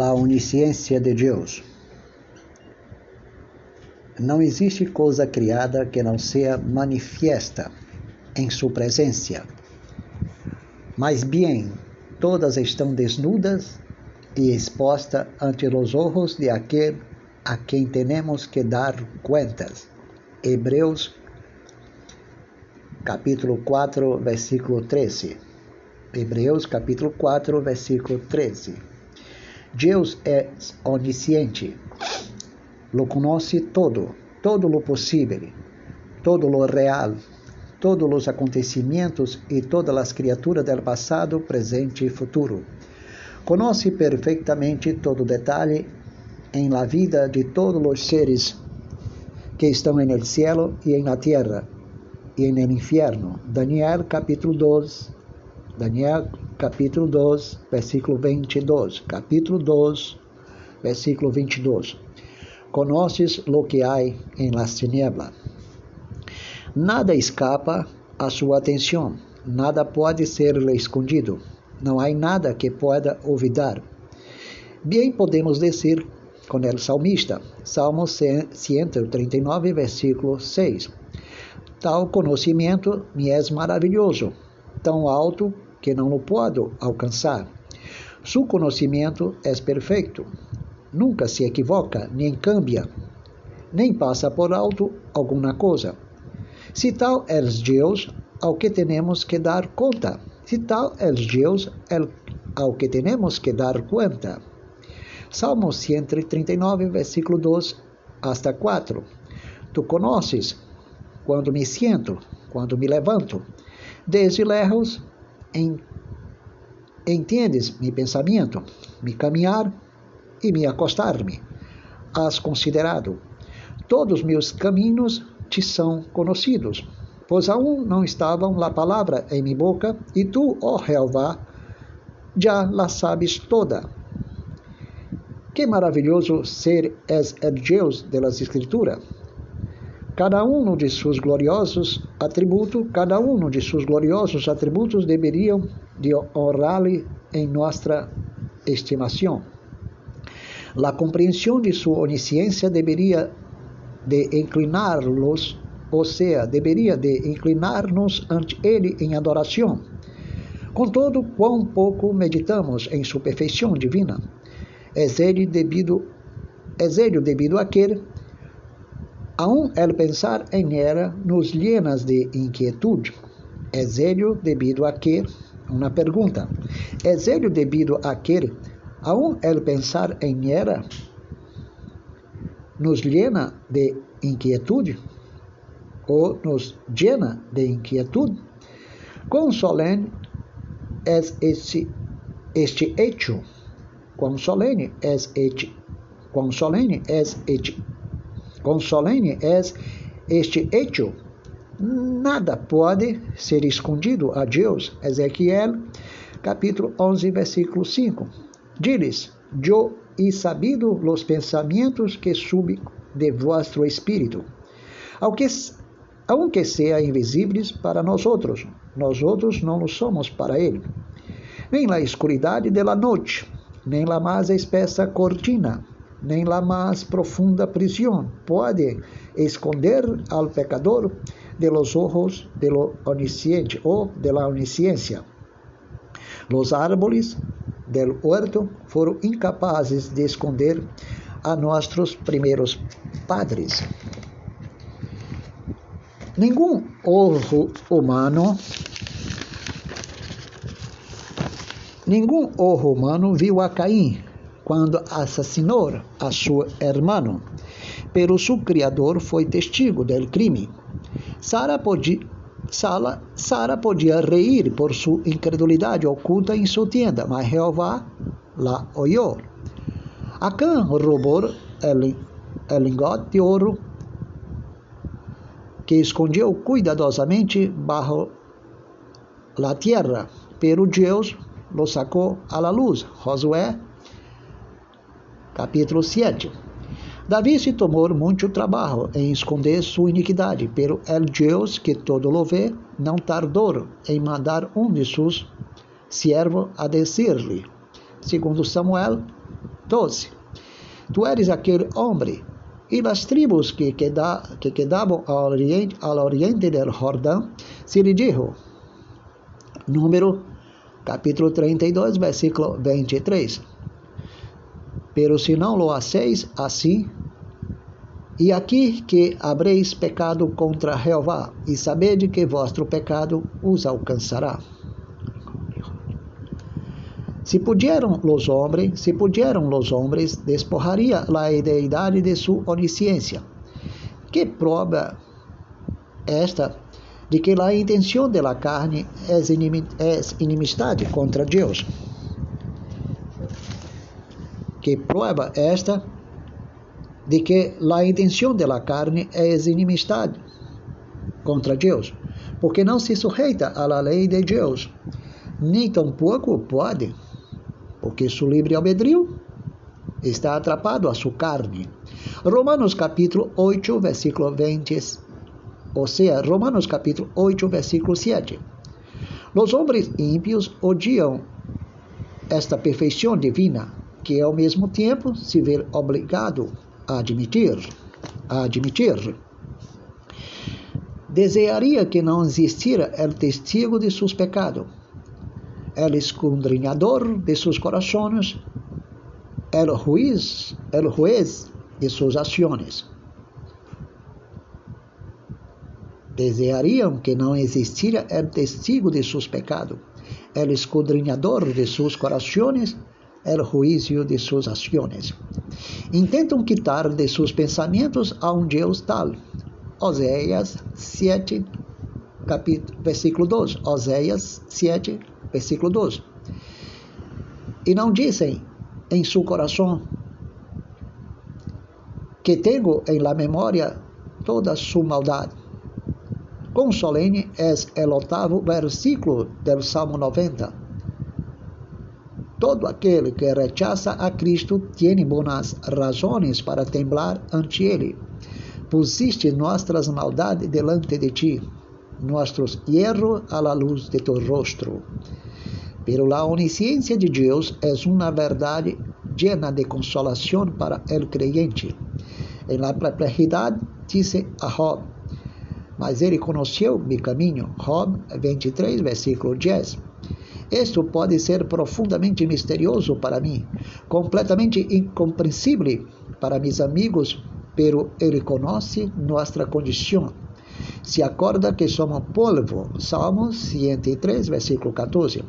a onisciência de Deus. Não existe coisa criada que não seja manifiesta em sua presença. Mas bem, todas estão desnudas e expostas ante os olhos de aquele a quem temos que dar contas. Hebreus capítulo 4, versículo 13. Hebreus capítulo 4, versículo 13. Deus é onisciente, lo conhece todo, todo lo possível, todo lo real, todos os acontecimentos e todas as criaturas do passado, presente e futuro. Conhece perfeitamente todo detalhe em la vida de todos os seres que estão no cielo e na terra e no inferno. Daniel capítulo 2, Daniel capítulo 2, versículo 22. Capítulo 2, versículo 22. Conoces lo que há em las tinieblas. Nada escapa a sua atenção, nada pode ser lhe escondido, não há nada que pueda olvidar. Bem podemos dizer com o salmista, Salmo 139, versículo 6. Tal conhecimento me é maravilhoso, tão alto que não o posso alcançar. Su conhecimento é perfeito, nunca se equivoca, nem cambia, nem passa por alto alguma coisa. Se tal é Deus, ao que temos que dar conta. Se tal é Deus, ao que temos que dar conta. Salmo 139, versículo 2 hasta 4. Tu conheces quando me siento, quando me levanto. Desde lejos entendes meu pensamento, me caminhar e me acostar-me. Has considerado. Todos meus caminhos te são conhecidos, pois aún não estavam a palavra em minha boca, e tu, ó Jeová, já la sabes toda. Que maravilhoso ser es el Deus de las Escrituras. Cada um de seus gloriosos atributos, cada um de seus gloriosos atributos deveriam de honrar-lhe em nossa estimação. A compreensão de sua onisciência deveria de inclinar-los, ou seja, deveria de inclinar-nos ante ele em adoração. Contudo, quão pouco meditamos em sua perfeição divina é ele devido, é ele devido a aun el pensar em ela nos llenas de inquietude. É ele devido a que, uma pergunta, é ele devido a que, aun el pensar em ela nos llena de inquietude? Ou nos llena de inquietude? Quão solene é este, este hecho Quão solene és este, quão és este, quão solene este hecho. Nada pode ser escondido a Deus. Ezequiel, capítulo 11, versículo 5. Diles, yo he sabido los pensamientos que suben de vuestro espírito, aunque, aunque sean invisibles para nós outros, nós outros não lo somos para ele. Nem la escuridade de la noite, nem la mais espessa cortina, nem la mais profunda prisão pode esconder al pecador de los ojos de lo onisciente ou de la. Los árboles del huerto foram incapazes de esconder a nossos primeiros padres. Nenhum olho humano Nenhum ojo humano viu a Caim quando assassinou a seu irmão, pero seu criador foi testigo do crime. Sara podia, Sara, Sara podia reír por sua incredulidade oculta em sua tenda, mas Jeová la oyó. Acã roubou o lingote de ouro que escondeu cuidadosamente bajo la tierra, pero Deus lo sacó a la luz. Josué, capítulo 7. Davi se tomou muito trabalho em esconder sua iniquidade, pero el Deus que todo lo vê não tardou em mandar um de seus siervos a dizer-lhe, segundo Samuel, 12. Tu eres aquele homem e as tribos que, queda, que quedavam ao oriente, ao oriente del Jordão se lhe dijo. Número capítulo 32, versículo 23. Pero se não lo hacéis assim, e aqui que habreis pecado contra Jeová, e sabede que vosso pecado os alcançará. Se pudieron los hombres, se pudieron los hombres, despojaria la deidade de sua onisciência. Que prova esta de que a intenção de la carne é inimistade contra Deus? Que prova esta de que a intenção de la carne é inimistade contra Deus, porque não se sujeita à lei de Deus, nem tampouco pode porque seu livre albedrio está atrapado a sua carne. Romanos capítulo 8, versículo 20, ou seja, Romanos capítulo 8, versículo 7. Os homens ímpios odiam esta perfeição divina, que ao mesmo tempo se vê obrigado a admitir, a admitir. Desearia que não existira o testigo de seus pecados el escudriñador de sus corazones, el juez, el juez de sus acciones. Desearían que não existira el testigo de sus pecados, el escudriñador de sus corazones, el juicio de sus acciones. Intentam quitar de sus pensamentos a um Deus tal. Oséias 7, capítulo, versículo 2. Oséias 7, versículo 12. E não dizem em seu coração que tenho em la memória toda sua maldade. Quão solene é o oitavo versículo do Salmo 90. Todo aquele que rechaza a Cristo tem boas razões para temblar ante Ele. Pusiste nossas maldades delante de ti, nossos erros à la luz de tu rostro. Pero la onisciencia de Deus é uma verdade llena de consolação para el creyente. En la perplejidade, disse a Job, mas ele conheceu meu caminho. Job 23, versículo 10. Isto pode ser profundamente misterioso para mim, completamente incompreensível para meus amigos, pero ele conhece nossa condição. Se acorda que somos polvo. Salmos 103, versículo 14.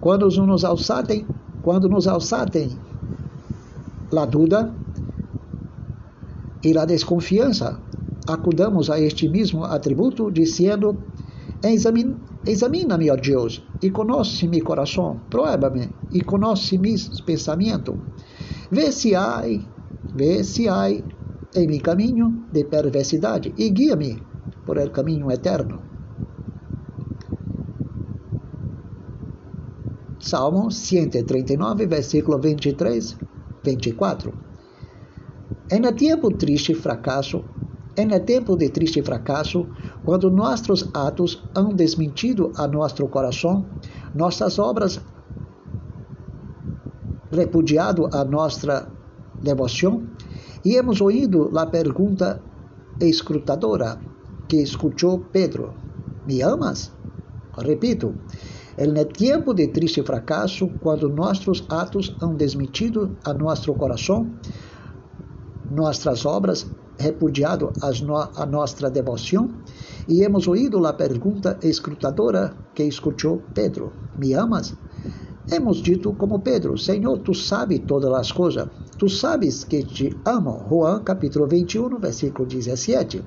Quando nos alçatem, quando nos alçatem la duda e la desconfiança, acudamos a este mesmo atributo, dizendo: Examina-me, ó Deus, e conhece meu coração, prova-me e conhece meus pensamentos. Vê se há, vê se há em meu caminho de perversidade e guia-me por el caminho eterno. Salmo 139, versículo 23, 24. É no tempo triste fracasso, é no tempo de triste fracasso, quando nossos atos han desmentido a nosso coração, nossas obras repudiado a nossa devoção, e hemos ouído a pergunta escrutadora que escutou Pedro: Me amas? Repito, no tempo de triste fracasso, quando nossos atos han desmentido a nosso coração, nossas obras repudiado a nossa devoção, e hemos ouído a pergunta escrutadora que escutou Pedro: Me amas? Hemos dito como Pedro: Senhor, tu sabes todas as coisas. Tu sabes que te amo. Juan capítulo 21, versículo 17.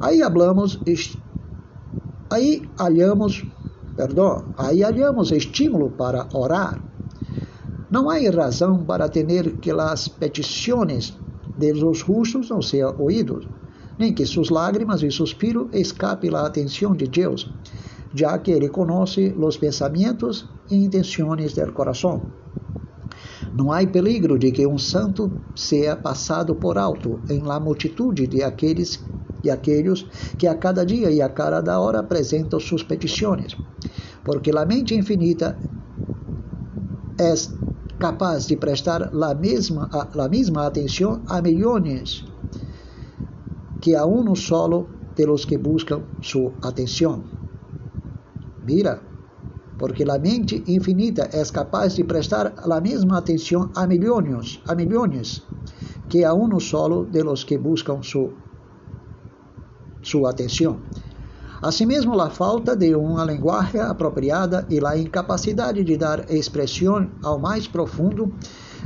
Aí hablamos, aí hallamos perdão, aí hallamos estímulo para orar. Não há razão para ter que as petições de los justos não sejam ouídos, nem que suas lágrimas e suspiros escapem a atenção de Deus, já que Ele conhece os pensamentos e intenções do coração. Não há peligro de que um santo seja passado por alto em la multitude de aqueles e aqueles que a cada dia e a cada hora apresentam suas petições porque a mente infinita é capaz de prestar a mesma, atenção a milhões que a uno solo de los que buscan su atención. Mira, porque a mente infinita é capaz de prestar a mesma atenção a milhões, a milhões, que a uno solo de los que buscan su, su atenção. Asimismo, a falta de uma linguagem apropriada e a incapacidade de dar expressão ao mais profundo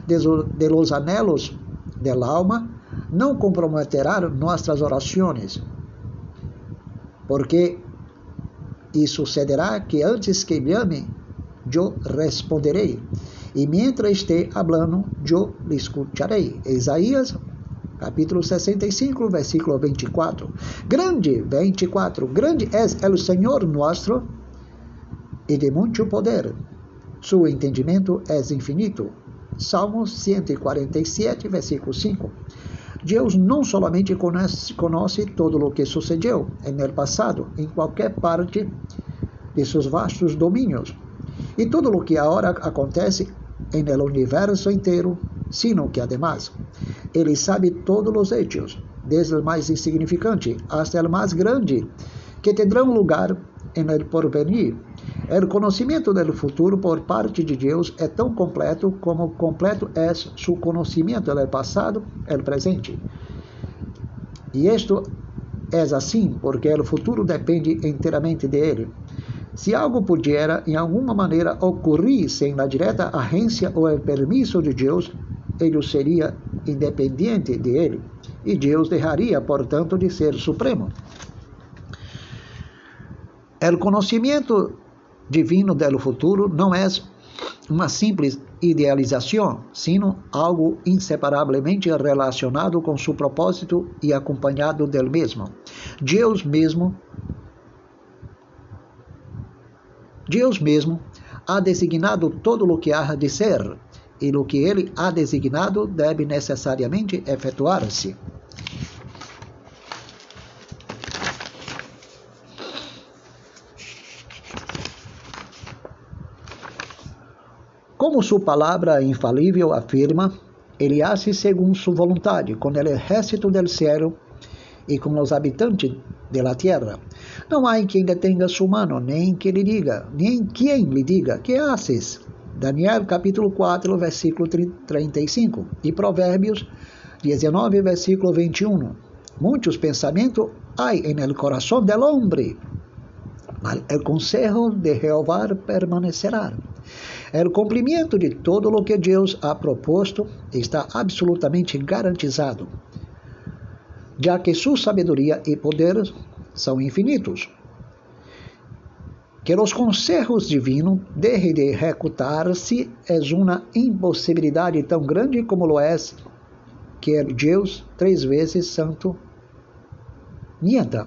de, los anhelos del alma não comprometerá nossas orações, porque e sucederá que antes que me ame, eu responderei, e mientras esteja hablando, eu lhe escutarei. Isaías capítulo 65, versículo 24. Grande, 24, grande é o Senhor nosso e de muito poder. Seu entendimento é infinito. Salmos 147, versículo 5. Deus não somente conhece, conhece todo o que sucedeu no passado, em qualquer parte de seus vastos domínios, e tudo o que agora acontece no universo inteiro, sino que además ele sabe todos os hechos, desde o mais insignificante hasta o mais grande, que terão lugar en el porvenir. O conhecimento do futuro por parte de Deus é tão completo como completo é seu conhecimento do passado e presente. E isto é assim porque o futuro depende inteiramente de ele. Se algo pudiera, em alguma maneira, ocorrer sem a direta agência ou o permisso de Deus, ele seria independente de ele, e Deus deixaria, portanto, de ser supremo. O conhecimento divino do futuro não é uma simples idealização, sino algo inseparavelmente relacionado com seu propósito e acompanhado del mesmo. Deus mesmo Deus mesmo ha designado todo o que há de ser, e o que ele ha designado deve necessariamente efetuar-se. Como sua palavra infalível afirma, ele hace segundo sua vontade, com o exército del cielo e com os habitantes de la tierra. Não há quem detenga sua mano, nem que lhe diga, nem quem lhe diga, que haces? Daniel capítulo 4, versículo 35 e Provérbios 19, versículo 21. Muitos pensamentos hay en el corazón del hombre, mas el consejo de Jehová permanecerá. O cumprimento de todo o que Deus ha proposto está absolutamente garantizado, já que sua sabedoria e poder são infinitos que os conselhos divinos deixem de executar-se é uma impossibilidade tão grande como lo é que é Deus três vezes santo mienta.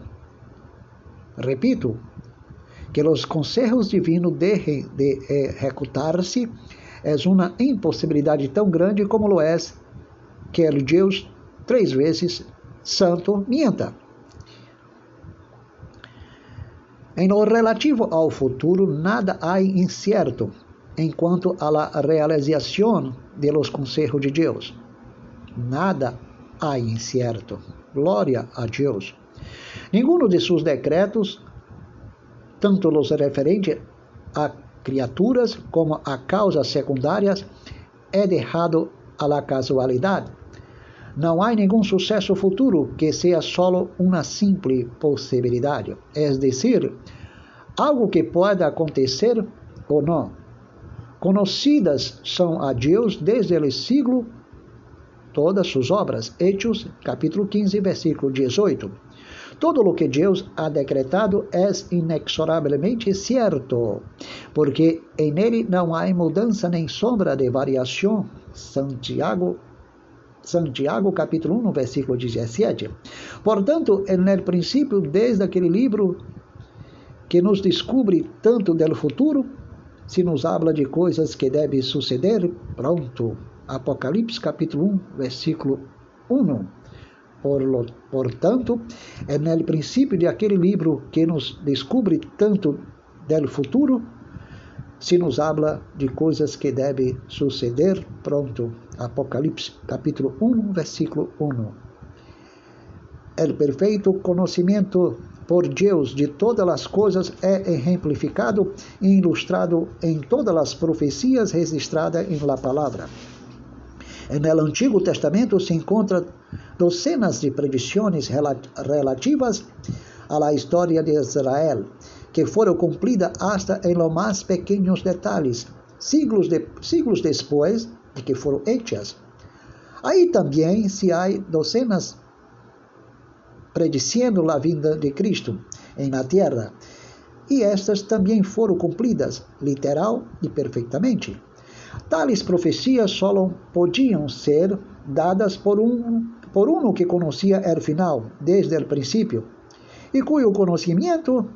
Repito, que os conselhos divinos deixem de executar-se é uma impossibilidade tão grande como lo é que é Deus três vezes santo mienta. Em lo relativo ao futuro, nada há incerto enquanto a la realização de los consejos de Deus. Nada há incerto. Glória a Deus. Nenhum de seus decretos, tanto os referentes a criaturas como a causas secundárias, é deixado a la casualidade. Não há nenhum sucesso futuro que seja solo uma simples possibilidade, é decir, algo que pode acontecer ou não. Conhecidas são a Deus desde o siglo todas suas obras. Hechos, capítulo 15, versículo 18. Todo o que Deus ha decretado é inexoravelmente certo, porque em ele não há mudança nem sombra de variação. Santiago Santiago capítulo 1, versículo 17. Portanto, no princípio, desde aquele livro que nos descobre tanto do futuro, se nos habla de coisas que devem suceder, pronto. Apocalipse capítulo 1, versículo 1. Por portanto, é no princípio de aquele livro que nos descobre tanto do futuro, se nos habla de coisas que devem suceder pronto. Apocalipse, capítulo 1, versículo 1. O perfeito conhecimento por Deus de todas as coisas é exemplificado e ilustrado em todas as profecias registradas em la palavra. No Antigo Testamento se encontram docenas de previsões relativas à história de Israel, que foram cumpridas hasta em los mais pequenos detalhes, siglos, de, siglos de que foram hechas. Aí também se há docenas prediciendo a vinda de Cristo em na terra, e estas também foram cumpridas, literal e perfeitamente. Tales profecias só podiam ser dadas por um por um que conhecia o final desde o princípio e cujo conhecimento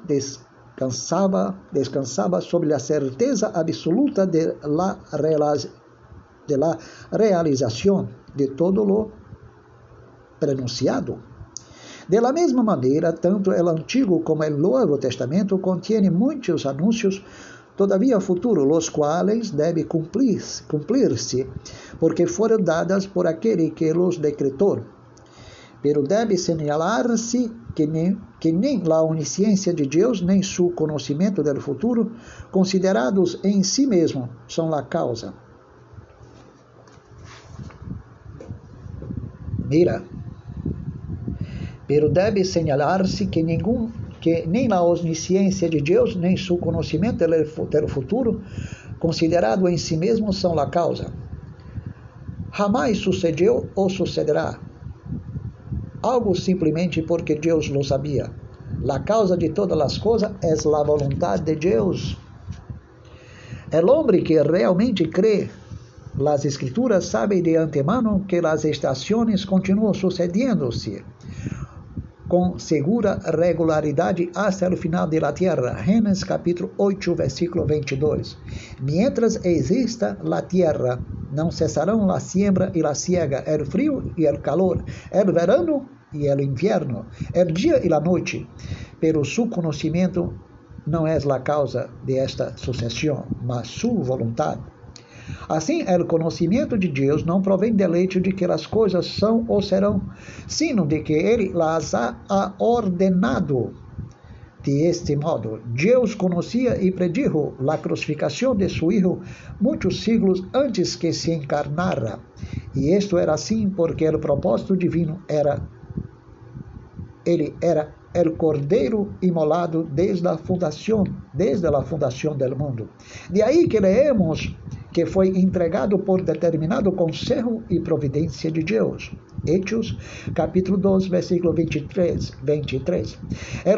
descansava descansava sobre a certeza absoluta de la, de la realização de todo lo pronunciado. De la mesma maneira, tanto o Antigo como o Novo Testamento contêm muitos anúncios todavia futuro, os quais devem cumprir-se, cumprir porque foram dadas por aquele que los decretou. Pero deve señalar-se que nem, que nem a onisciência de Deus, nem seu conhecimento do futuro, considerados em si mesmo, são a causa. Mira, pero deve señalar-se que nenhum que nem a onisciência de Deus, nem seu conhecimento do futuro, considerado em si mesmo, são a causa. Jamais sucedeu ou sucederá. Algo simplesmente porque Deus lo sabia. A causa de todas as coisas é a vontade de Deus. O homem que realmente crê as escrituras sabe de antemano que as estações continuam sucedendo-se com segura regularidade hasta o final de la tierra. Gênesis capítulo 8, versículo 22. Mientras exista la tierra, não cessarão la siembra e la siega, el frio e el calor, el verano e el inverno, el dia e la noite. Pero su conhecimento não é a causa de esta sucessão, mas sua vontade. Assim, o conhecimento de Deus não provém do leite de que as coisas são ou serão, sino de que Ele las ha ordenado. De este modo, Deus conhecia e predijo a crucificação de seu Hijo muitos siglos antes que se encarnara. E isto era assim porque o propósito divino era ele era o cordeiro imolado desde a fundação, desde a fundação do mundo. De aí que leemos que foi entregado por determinado conselho e providência de Deus. Hechos, capítulo 2, versículo 23. 23.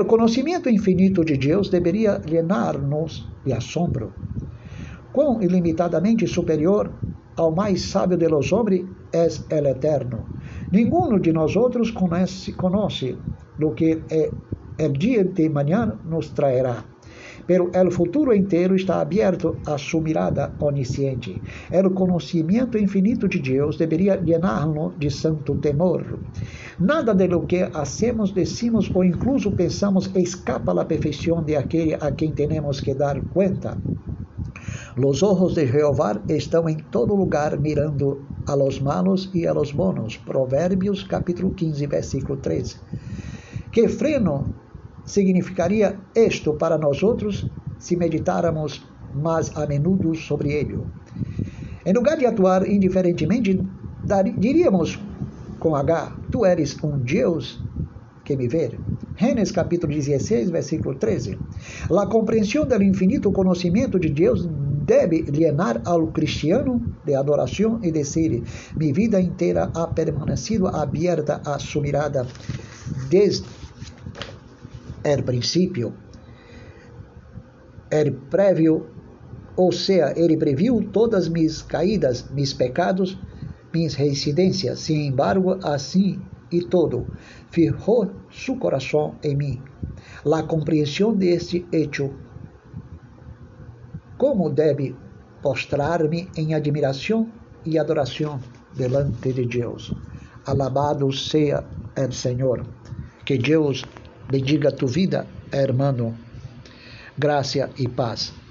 O conhecimento infinito de Deus deveria llenar-nos de assombro. Quão ilimitadamente superior ao mais sábio de los homens é el eterno. Nenhum de nós outros conhece, conhece do que é, o dia de manhã nos traerá. Pero el futuro inteiro está aberto a sua mirada onisciente. El conhecimento infinito de Deus deveria llenar-lo de santo temor. Nada de lo que hacemos, decimos ou incluso pensamos escapa à perfeição de aquele a quem temos que dar conta. Los ojos de Jehová estão em todo lugar mirando a los malos e a los bonos. Provérbios capítulo 15, versículo 13. Que freno significaria isto para nós outros se meditáramos mais a menudo sobre ele. Em lugar de atuar indiferentemente, diríamos com H: Tu eres um Deus que me vê. Gênesis capítulo 16, versículo 13. A compreensão do infinito conhecimento de Deus deve llenar ao cristiano de adoração e dizer: Minha vida inteira ha permanecido aberta a sua mirada desde el princípio, el prévio, ou seja, ele previu todas mis caídas, mis pecados, mis reincidências. Sin embargo, assim e todo, fijou su coração em mim. La compreensão de este hecho, como deve postrar-me em admiração e adoração delante de Deus. Alabado seja o Senhor. Que Deus bendiga tu vida, hermano. Graça e paz.